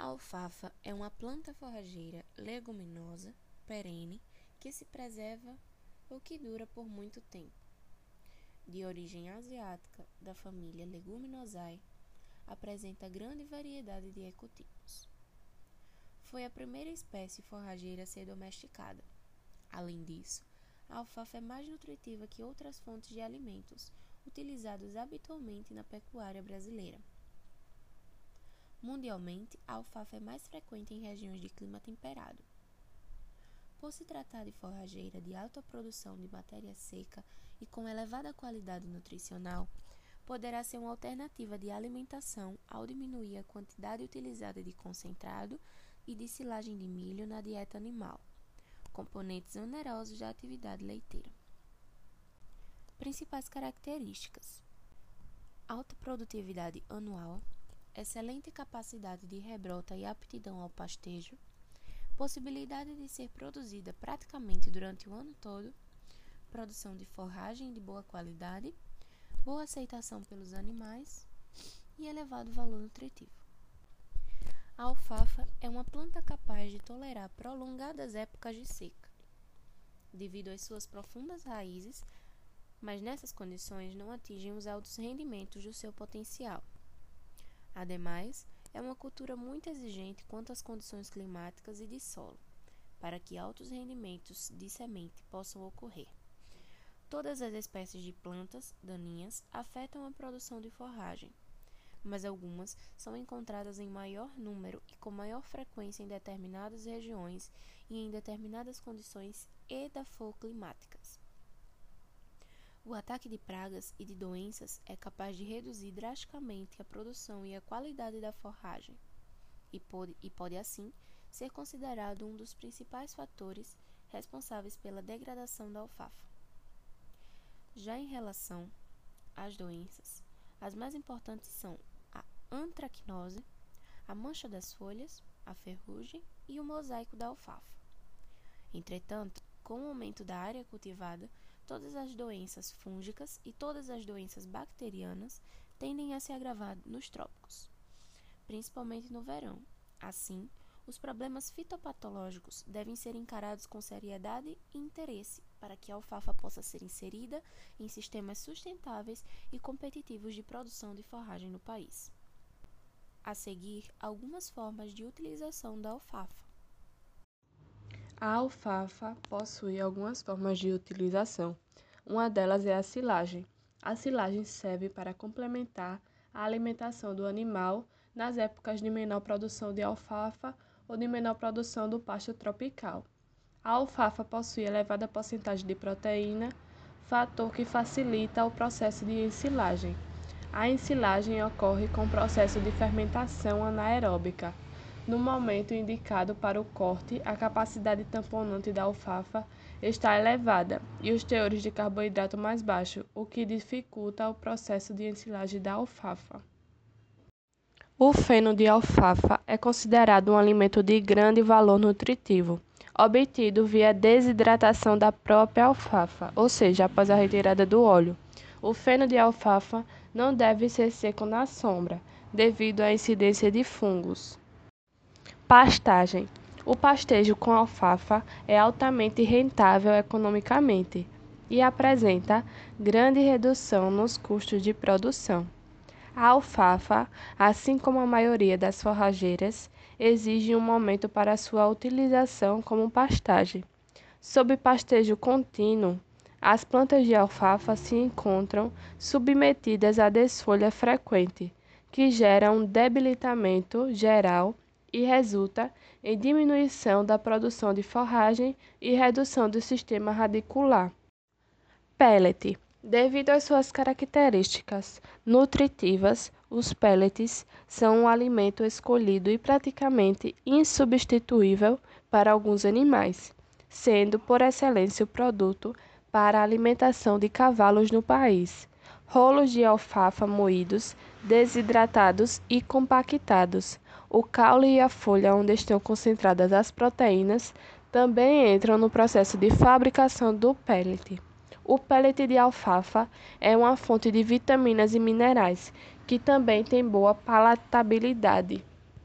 A alfafa é uma planta forrageira leguminosa, perene, que se preserva ou que dura por muito tempo. De origem asiática, da família Leguminosae, apresenta grande variedade de ecotipos. Foi a primeira espécie forrageira a ser domesticada. Além disso, a alfafa é mais nutritiva que outras fontes de alimentos utilizados habitualmente na pecuária brasileira. Mundialmente, a alfafa é mais frequente em regiões de clima temperado. Por se tratar de forrageira de alta produção de matéria seca e com elevada qualidade nutricional, poderá ser uma alternativa de alimentação ao diminuir a quantidade utilizada de concentrado e de silagem de milho na dieta animal, componentes onerosos da atividade leiteira. Principais características: alta produtividade anual, excelente capacidade de rebrota e aptidão ao pastejo possibilidade de ser produzida praticamente durante o ano todo, produção de forragem de boa qualidade, boa aceitação pelos animais e elevado valor nutritivo. A alfafa é uma planta capaz de tolerar prolongadas épocas de seca, devido às suas profundas raízes, mas nessas condições não atingem os altos rendimentos do seu potencial. Ademais, é uma cultura muito exigente quanto às condições climáticas e de solo, para que altos rendimentos de semente possam ocorrer. Todas as espécies de plantas daninhas afetam a produção de forragem, mas algumas são encontradas em maior número e com maior frequência em determinadas regiões e em determinadas condições edafoclimáticas. O ataque de pragas e de doenças é capaz de reduzir drasticamente a produção e a qualidade da forragem, e pode, e pode assim ser considerado um dos principais fatores responsáveis pela degradação da alfafa. Já em relação às doenças, as mais importantes são a antracnose, a mancha das folhas, a ferrugem e o mosaico da alfafa. Entretanto, com o aumento da área cultivada, todas as doenças fúngicas e todas as doenças bacterianas tendem a se agravar nos trópicos, principalmente no verão. Assim, os problemas fitopatológicos devem ser encarados com seriedade e interesse para que a alfafa possa ser inserida em sistemas sustentáveis e competitivos de produção de forragem no país. A seguir, algumas formas de utilização da alfafa. A alfafa possui algumas formas de utilização. Uma delas é a silagem. A silagem serve para complementar a alimentação do animal nas épocas de menor produção de alfafa ou de menor produção do pasto tropical. A alfafa possui elevada porcentagem de proteína, fator que facilita o processo de ensilagem. A ensilagem ocorre com o processo de fermentação anaeróbica no momento indicado para o corte, a capacidade tamponante da alfafa está elevada e os teores de carboidrato mais baixos, o que dificulta o processo de ensilagem da alfafa. O feno de alfafa é considerado um alimento de grande valor nutritivo, obtido via desidratação da própria alfafa, ou seja, após a retirada do óleo. O feno de alfafa não deve ser seco na sombra, devido à incidência de fungos. Pastagem: O pastejo com alfafa é altamente rentável economicamente e apresenta grande redução nos custos de produção. A alfafa, assim como a maioria das forrageiras, exige um momento para sua utilização como pastagem. Sob pastejo contínuo, as plantas de alfafa se encontram submetidas à desfolha frequente, que gera um debilitamento geral e resulta em diminuição da produção de forragem e redução do sistema radicular. Pellet. Devido às suas características nutritivas, os pellets são um alimento escolhido e praticamente insubstituível para alguns animais, sendo por excelência o produto para a alimentação de cavalos no país. Rolos de alfafa moídos, desidratados e compactados o caule e a folha onde estão concentradas as proteínas também entram no processo de fabricação do pellet. O pellet de alfafa é uma fonte de vitaminas e minerais, que também tem boa palatabilidade.